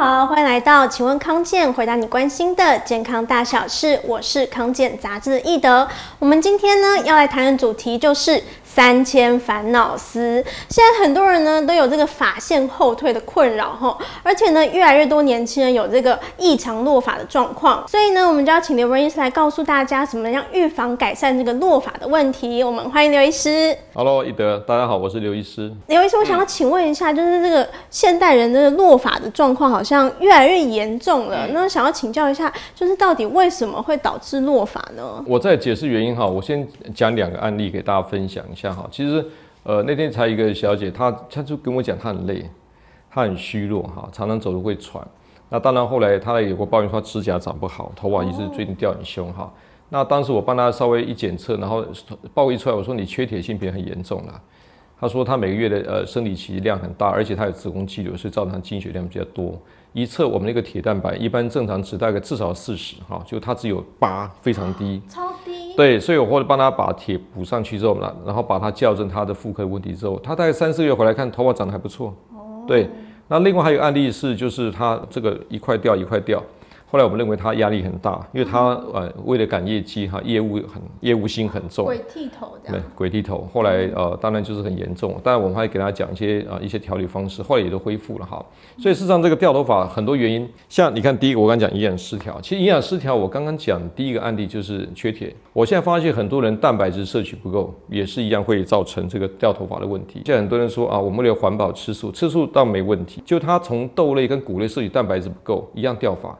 好，欢迎来到请问康健，回答你关心的健康大小事。我是康健杂志的易德。我们今天呢要来谈的主题就是三千烦恼丝。现在很多人呢都有这个发线后退的困扰哈，而且呢越来越多年轻人有这个异常落发的状况。所以呢，我们就要请刘文医师来告诉大家，怎么样预防改善这个落发的问题。我们欢迎刘医师。Hello，易德，大家好，我是刘医师。刘医师，我想要请问一下，就是这个现代人这个落发的状况好像越来越严重了。那想要请教一下，就是到底为什么会导致落发呢？我再解释原因哈，我先讲两个案例给大家分享一下哈。其实，呃，那天才一个小姐，她她就跟我讲，她很累，她很虚弱哈，常常走路会喘。那当然后来她也有过抱怨说指甲长不好，头发也是最近掉很凶哈。那当时我帮她稍微一检测，然后报一出来，我说你缺铁性贫很严重了。她说他每个月的呃生理期量很大，而且他有子宫肌瘤，所以造成她经血量比较多。一测我们那个铁蛋白，一般正常值大概至少四十哈，就他只有八，非常低，超低。对，所以我后来帮他把铁补上去之后呢，然后把它校正他的妇科问题之后，他大概三四个月回来看头发长得还不错。哦。对，那另外还有案例是，就是他这个一块掉一块掉。后来我们认为他压力很大，因为他呃为了赶业绩哈，业务很业务心很重，鬼剃头这样。对，鬼剃头。后来呃当然就是很严重，当然我们还给他讲一些啊、呃、一些调理方式，后来也都恢复了哈。所以事实上这个掉头发很多原因，像你看第一个我刚讲营养失调，其实营养失调我刚刚讲第一个案例就是缺铁。我现在发现很多人蛋白质摄取不够，也是一样会造成这个掉头发的问题。现在很多人说啊，我们为了环保吃素，吃素倒没问题，就他从豆类跟谷类摄取蛋白质不够，一样掉发。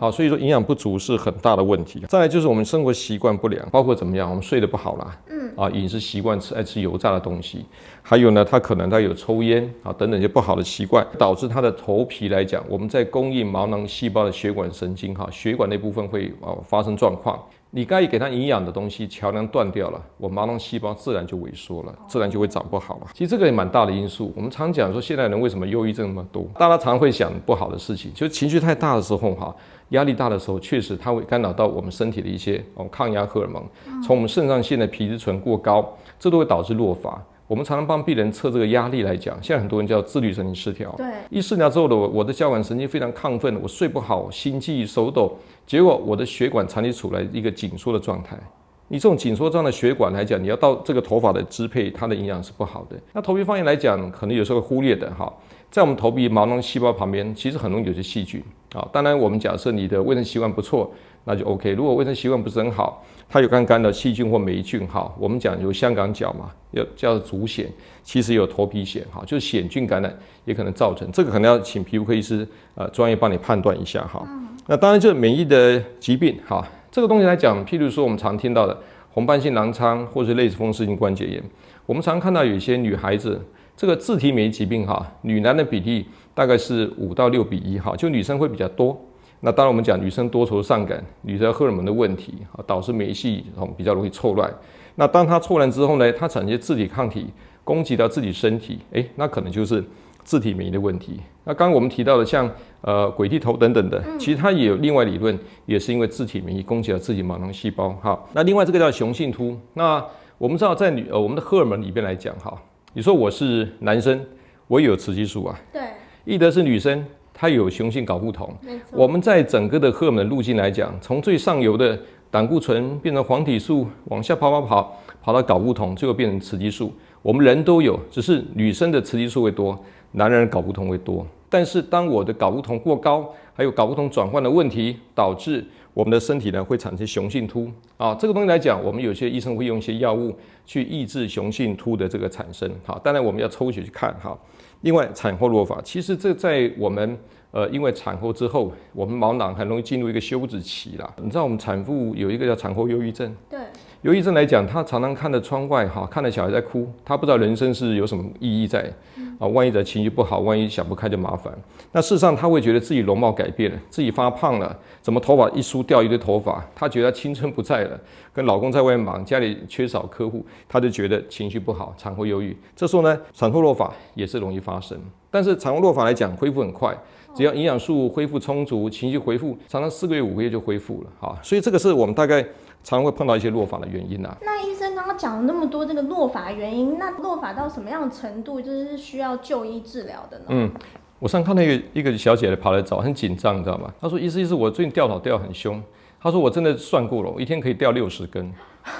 好，所以说营养不足是很大的问题。再来就是我们生活习惯不良，包括怎么样，我们睡得不好啦，嗯，啊，饮食习惯吃爱吃油炸的东西，还有呢，他可能他有抽烟啊等等一些不好的习惯，导致他的头皮来讲，我们在供应毛囊细胞的血管神经哈，血管那部分会啊发生状况。你该给它营养的东西桥梁断掉了，我毛囊细胞自然就萎缩了，自然就会长不好了。其实这个也蛮大的因素。我们常讲说，现代人为什么忧郁症那么多？大家常会想不好的事情，就是情绪太大的时候哈，压力大的时候，确实它会干扰到我们身体的一些哦抗压荷尔蒙，从我们肾上腺的皮质醇过高，这都会导致落发。我们常常帮病人测这个压力来讲，现在很多人叫自律神经失调。对，一失调之后的我，我的交感神经非常亢奋，我睡不好，心悸、手抖，结果我的血管长期处在一个紧缩的状态。你这种紧缩状的血管来讲，你要到这个头发的支配，它的营养是不好的。那头皮发炎来讲，可能有时候会忽略的哈，在我们头皮毛囊细胞旁边，其实很容易有些细菌啊。当然，我们假设你的卫生习惯不错。那就 OK。如果卫生习惯不是很好，它有刚刚的细菌或霉菌，哈，我们讲有香港脚嘛，要叫足癣，其实有头皮癣，哈，就是癣菌感染也可能造成。这个可能要请皮肤科医师呃专业帮你判断一下哈。那当然就是免疫的疾病，哈，这个东西来讲，譬如说我们常听到的红斑性狼疮或是类风湿性关节炎，我们常看到有些女孩子这个自体免疫疾病，哈，女男的比例大概是五到六比一，哈，就女生会比较多。那当然，我们讲女生多愁善感，女生荷尔蒙的问题啊，导致免疫系统比较容易错乱。那当它错乱之后呢，它产生自体抗体攻击到自己身体，诶，那可能就是自体免疫的问题。那刚刚我们提到的像呃鬼剃头等等的，其实它也有另外理论，也是因为自体免疫攻击了自己毛囊细胞。哈，那另外这个叫雄性秃。那我们知道在女呃我们的荷尔蒙里边来讲，哈，你说我是男生，我也有雌激素啊，对，易德是女生。她有雄性睾固酮，我们在整个的荷尔蒙路径来讲，从最上游的胆固醇变成黄体素，往下跑跑跑，跑到睾固酮，最后变成雌激素。我们人都有，只是女生的雌激素会多，男人睾固酮会多。但是当我的睾固酮过高，还有睾固酮转换的问题，导致我们的身体呢会产生雄性突啊。这个东西来讲，我们有些医生会用一些药物去抑制雄性突的这个产生。好，当然我们要抽血去看哈。另外，产后落发，其实这在我们呃，因为产后之后，我们毛囊很容易进入一个休止期啦。你知道，我们产妇有一个叫产后忧郁症。对。忧郁症来讲，他常常看着窗外哈，看着小孩在哭，他不知道人生是有什么意义在啊。万一的情绪不好，万一想不开就麻烦。那事实上，他会觉得自己容貌改变了，自己发胖了，怎么头发一梳掉一堆头发？他觉得青春不在了，跟老公在外面忙，家里缺少客户，他就觉得情绪不好，产后忧郁。这时候呢，产后落发也是容易发生。但是产后落发来讲，恢复很快，只要营养素恢复充足，情绪恢复，常常四个月、五个月就恢复了。哈，所以这个是我们大概。常会碰到一些落发的原因啊。那医生刚刚讲了那么多这个落发原因，那落发到什么样的程度就是需要就医治疗的呢？嗯，我上看到一个一个小姐姐跑来找，很紧张，你知道吗？她说：“医师医师，我最近掉头掉很凶。”她说：“我真的算过了，我一天可以掉六十根。”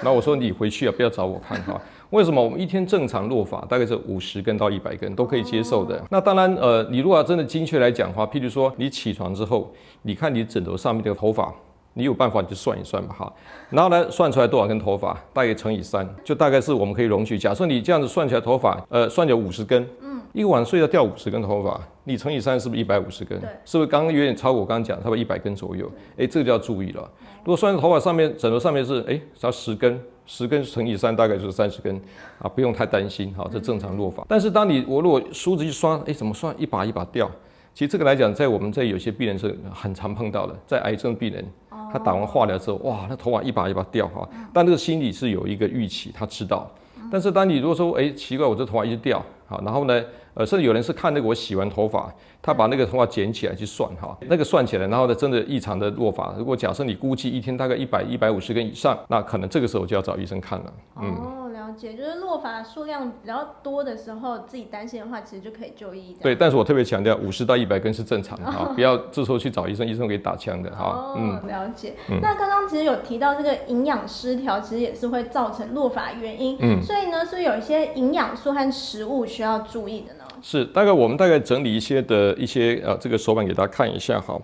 然后我说：“你回去啊，不要找我看哈。为什么？我们一天正常落发大概是五十根到一百根都可以接受的。那当然，呃，你如果要真的精确来讲的话，譬如说你起床之后，你看你枕头上面的头发。”你有办法你就算一算吧，哈，然后呢，算出来多少根头发，大约乘以三，就大概是我们可以容许。假设你这样子算起来头发，呃，算有五十根，嗯，一个晚上睡觉掉五十根头发，你乘以三是不是一百五十根？对，是不是刚刚有点超过我刚刚讲差不多一百根左右？哎，这个就要注意了。如果算在头发上面，枕头上面是哎，只要十根，十根乘以三大概就是三十根，啊，不用太担心，哈，这正常落发。但是当你我如果梳子一刷，哎，怎么算一把一把掉？其实这个来讲，在我们这有些病人是很常碰到的，在癌症病人。他打完化疗之后，哇，那头发一把一把掉哈，但这个心里是有一个预期，他知道。但是当你如果说，哎，奇怪，我这头发一直掉，好，然后呢，呃，甚至有人是看那个我洗完头发，他把那个头发捡起来去算哈，那个算起来，然后呢，真的异常的落发。如果假设你估计一天大概一百一百五十根以上，那可能这个时候就要找医生看了，嗯。解就是落发数量比较多的时候，自己担心的话，其实就可以就医。对，但是我特别强调，五十到一百根是正常的哈，哦、不要这时候去找医生，医生给打枪的哈。哦，嗯、了解。嗯、那刚刚其实有提到这个营养失调，其实也是会造成落发原因。嗯，所以呢，是有一些营养素和食物需要注意的呢。是，大概我们大概整理一些的一些呃这个手板给大家看一下哈。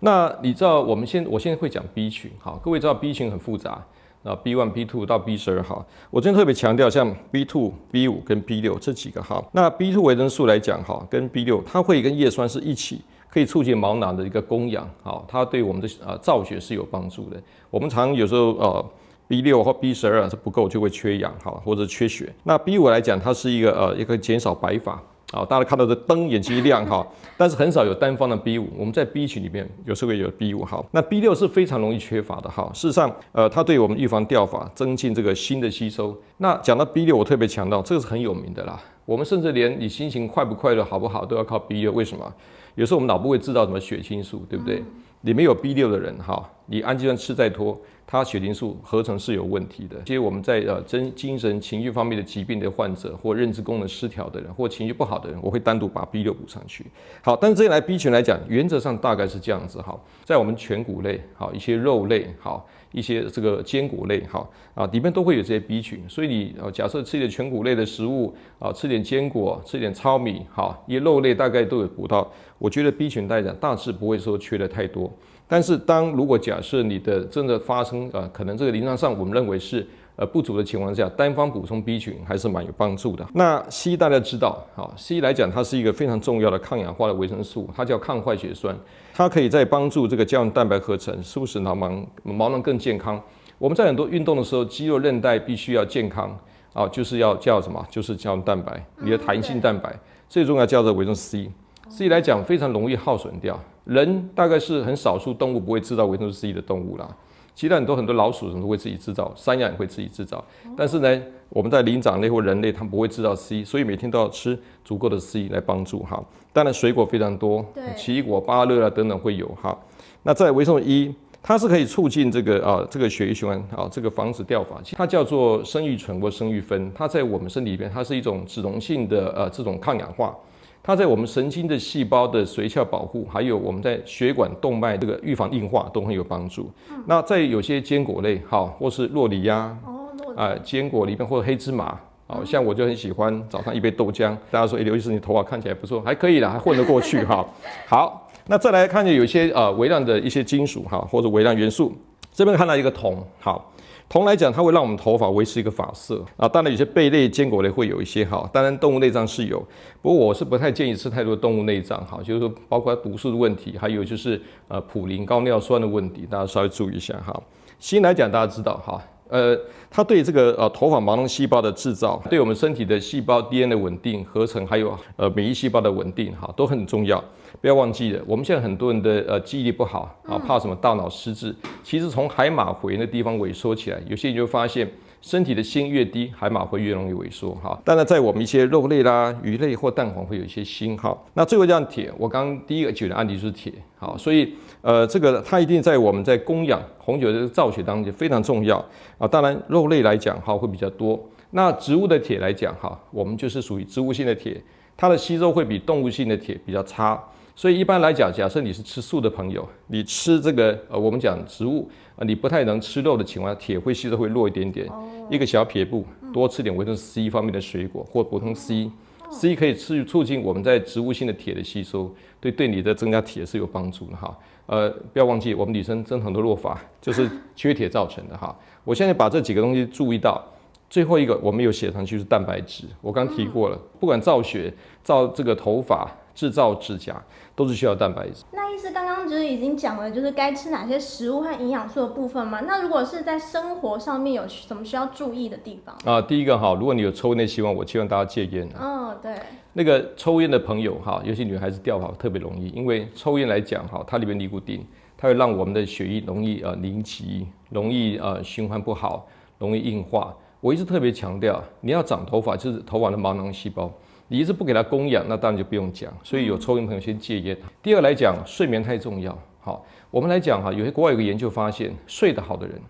那你知道我们现我现在会讲 B 群，好，各位知道 B 群很复杂。啊，B one、B two 到 B 十二号，我今天特别强调，像 B two、B 五跟 B 六这几个号。那 B two 维生素来讲，哈，跟 B 六它会跟叶酸是一起，可以促进毛囊的一个供氧，好，它对我们的呃造血是有帮助的。我们常有时候呃 B 六或 B 十二是不够，就会缺氧，哈，或者缺血。那 B 五来讲，它是一个呃一个减少白发。好，大家看到这灯眼睛一亮哈，但是很少有单方的 B 五，我们在 B 群里面有时候也有 B 五哈，那 B 六是非常容易缺乏的哈。事实上，呃，它对我们预防掉发、增进这个锌的吸收。那讲到 B 六，我特别强调，这个是很有名的啦。我们甚至连你心情快不快乐、好不好，都要靠 B 六。为什么？有时候我们脑部会制造什么血清素，对不对？里面有 B 六的人哈，你氨基酸吃再多。它血清素合成是有问题的。其实我们在呃精精神情绪方面的疾病的患者，或认知功能失调的人，或情绪不好的人，我会单独把 B 六补上去。好，但是这来 B 群来讲，原则上大概是这样子哈，在我们全谷类，好一些肉类，好一些这个坚果类，好啊里面都会有这些 B 群。所以你呃假设吃点全谷类的食物啊，吃点坚果，吃点糙米，好一些肉类大概都有补到。我觉得 B 群来讲，大致不会说缺的太多。但是，当如果假设你的真的发生，呃，可能这个临床上我们认为是呃不足的情况下，单方补充 B 群还是蛮有帮助的。那 C 大家知道，好，C 来讲它是一个非常重要的抗氧化的维生素，它叫抗坏血酸，它可以在帮助这个胶原蛋白合成，促使毛囊毛囊更健康。我们在很多运动的时候，肌肉韧带必须要健康啊，就是要叫什么？就是胶原蛋白，你的弹性蛋白最重要叫做维生素 C。C 来讲非常容易耗损掉。人大概是很少数动物不会制造维生素 C 的动物啦，其他很多很多老鼠什么都会自己制造，山羊也会自己制造。但是呢，我们在灵长类或人类，它们不会制造 C，所以每天都要吃足够的 C 来帮助哈。当然水果非常多，对奇异果、芭乐啊等等会有哈。那在维生素 E，它是可以促进这个啊这个血液循环啊，这个防止掉发。它叫做生育醇或生育酚，它在我们身体里边，它是一种脂溶性的呃这种抗氧化。它在我们神经的细胞的髓鞘保护，还有我们在血管动脉这个预防硬化都很有帮助。嗯、那在有些坚果类，好，或是洛梨呀，啊、哦呃，坚果里面或者黑芝麻，好、嗯、像我就很喜欢早上一杯豆浆。大家说，哎，刘医师，你头发看起来不错，还可以啦，还混得过去哈。好，那再来看见有些呃微量的一些金属哈，或者微量元素，这边看到一个铜，好。铜来讲，它会让我们头发维持一个发色啊。当然，有些贝类、坚果类会有一些哈。当然，动物内脏是有，不过我是不太建议吃太多动物内脏哈。就是说，包括毒素的问题，还有就是呃普林高尿酸的问题，大家稍微注意一下哈。锌来讲，大家知道哈，呃，它对这个呃头发毛囊细胞的制造，对我们身体的细胞 DNA 的稳定合成，还有呃免疫细胞的稳定哈，都很重要。不要忘记了，我们现在很多人的呃记忆力不好啊，怕什么大脑失智。其实从海马回那地方萎缩起来，有些人就发现身体的锌越低，海马会越容易萎缩哈。当然，在我们一些肉类啦、鱼类或蛋黄会有一些锌哈。那最后这样铁，我刚刚第一个举的案例就是铁，好，所以呃这个它一定在我们在供氧红酒的造血当中非常重要啊。当然肉类来讲哈会比较多，那植物的铁来讲哈，我们就是属于植物性的铁。它的吸收会比动物性的铁比较差。所以一般来讲，假设你是吃素的朋友，你吃这个呃，我们讲植物啊，你不太能吃肉的情况下，铁会吸收会弱一点点。哦、一个小撇步，多吃点维生素 C 方面的水果或补充 C，C、可以促促进我们在植物性的铁的吸收，对对你的增加铁是有帮助的哈。呃，不要忘记我们女生真很多落发就是缺铁造成的哈。我现在把这几个东西注意到，最后一个我们有写上去是蛋白质，我刚提过了，不管造血造这个头发。制造指甲都是需要蛋白质。那医师刚刚就是已经讲了，就是该吃哪些食物和营养素的部分嘛。那如果是在生活上面有什么需要注意的地方？啊，第一个哈，如果你有抽烟的习惯，我希望大家戒烟。嗯、哦，对。那个抽烟的朋友哈，尤其女孩子掉发特别容易，因为抽烟来讲哈，它里面尼古丁，它会让我们的血液容易呃凝集，容易呃循环不好，容易硬化。我一直特别强调，你要长头发，就是头发的毛囊细胞。你一直不给他供氧，那当然就不用讲。所以有抽烟朋友先戒烟。第二来讲，睡眠太重要。好，我们来讲哈，有些国外有个研究发现，睡得好的人，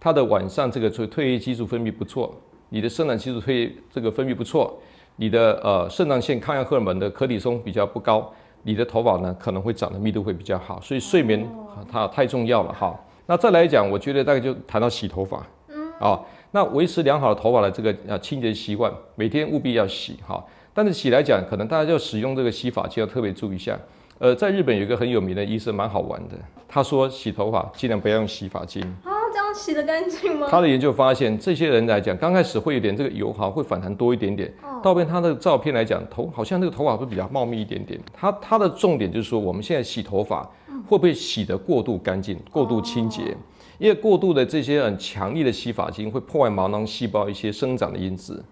他的晚上这个褪黑激素分泌不错，你的生长激素褪这个分泌不错，你的呃肾上腺抗压荷尔蒙的可体松比较不高，你的头发呢可能会长得密度会比较好。所以睡眠它太重要了哈。那再来讲，我觉得大概就谈到洗头发。嗯。啊，那维持良好的头发的这个呃清洁习惯，每天务必要洗哈。但是洗来讲，可能大家就使用这个洗发剂要特别注意一下。呃，在日本有一个很有名的医生，蛮好玩的。他说洗头发尽量不要用洗发精啊，这样洗得干净吗？他的研究发现，这些人来讲，刚开始会有点这个油哈，会反弹多一点点。到边他的照片来讲，头好像那个头发会比较茂密一点点。他他的重点就是说，我们现在洗头发会不会洗得过度干净、过度清洁？因为过度的这些很强力的洗发精会破坏毛囊细胞一些生长的因子。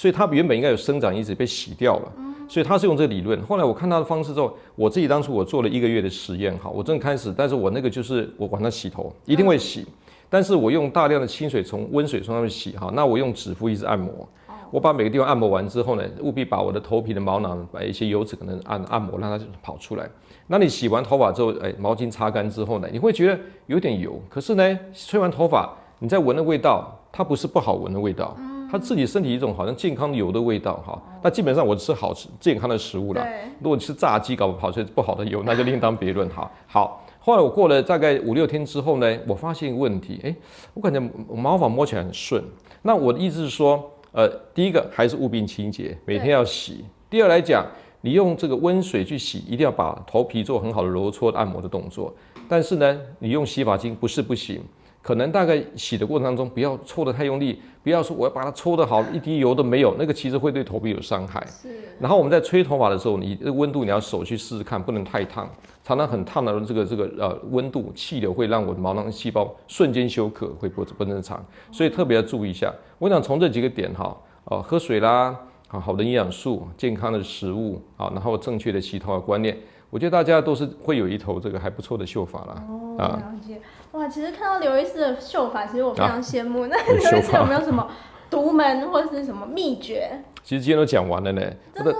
所以它原本应该有生长因子被洗掉了，所以他是用这个理论。后来我看他的方式之后，我自己当初我做了一个月的实验，哈，我正开始，但是我那个就是我晚上洗头一定会洗，但是我用大量的清水从温水从上面洗，哈，那我用指腹一直按摩，我把每个地方按摩完之后呢，务必把我的头皮的毛囊把一些油脂可能按按摩，让它跑出来。那你洗完头发之后，哎，毛巾擦干之后呢，你会觉得有点油，可是呢，吹完头发你再闻的味道，它不是不好闻的味道。他自己身体一种好像健康油的味道哈，那基本上我吃好吃健康的食物了。如果你吃炸鸡搞不跑出来不好的油，那就另当别论哈。好，后来我过了大概五六天之后呢，我发现一个问题，哎，我感觉毛发摸起来很顺。那我的意思是说，呃，第一个还是务必清洁，每天要洗。第二来讲，你用这个温水去洗，一定要把头皮做很好的揉搓按摩的动作。但是呢，你用洗发精不是不行。可能大概洗的过程当中，不要搓得太用力，不要说我要把它搓得好，一滴油都没有，那个其实会对头皮有伤害。是。然后我们在吹头发的时候，你这个温度你要手去试试看，不能太烫，常常很烫的这个这个呃温度气流会让我的毛囊细胞瞬间休克，会不不正常，所以特别要注意一下。我想从这几个点哈，呃，喝水啦，好好的营养素，健康的食物，好，然后正确的洗头的观念。我觉得大家都是会有一头这个还不错的秀发啦。哦，了解。哇，其实看到刘医师的秀法，其实我非常羡慕。啊、那刘医师有没有什么独门或者是什么秘诀？其实今天都讲完了呢。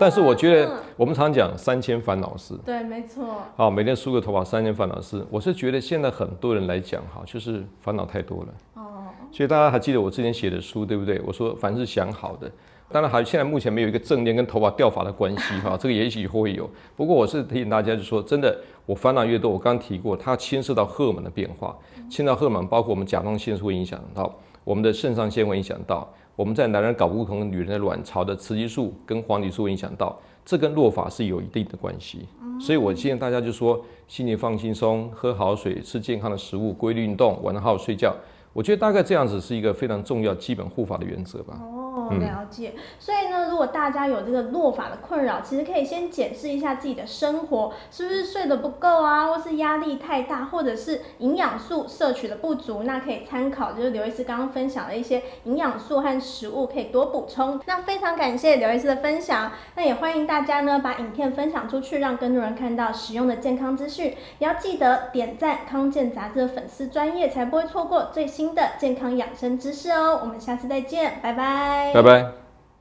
但是我觉得我们常讲三千烦恼事。对，没错。好，每天梳个头发，三千烦恼事。我是觉得现在很多人来讲哈，就是烦恼太多了。哦。所以大家还记得我之前写的书对不对？我说凡是想好的。当然还现在目前没有一个正念跟头发掉发的关系哈，这个也许以后会有。不过我是提醒大家，就说真的，我烦恼越多，我刚刚提过，它牵涉到荷尔蒙的变化，牵涉到荷尔蒙，包括我们甲状腺素会影响到，我们的肾上腺会影响到，我们在男人睾固酮、女人的卵巢的雌激素跟黄体素会影响到，这跟落发是有一定的关系。所以我建议大家就说，心情放轻松，喝好水，吃健康的食物，规律运动，晚上好好睡觉。我觉得大概这样子是一个非常重要基本护发的原则吧。了解，所以呢，如果大家有这个落法的困扰，其实可以先检视一下自己的生活是不是睡得不够啊，或是压力太大，或者是营养素摄取的不足，那可以参考就是刘医师刚刚分享的一些营养素和食物，可以多补充。那非常感谢刘医师的分享，那也欢迎大家呢把影片分享出去，让更多人看到实用的健康资讯。也要记得点赞康健杂志的粉丝专业，才不会错过最新的健康养生知识哦。我们下次再见，拜拜。拜拜。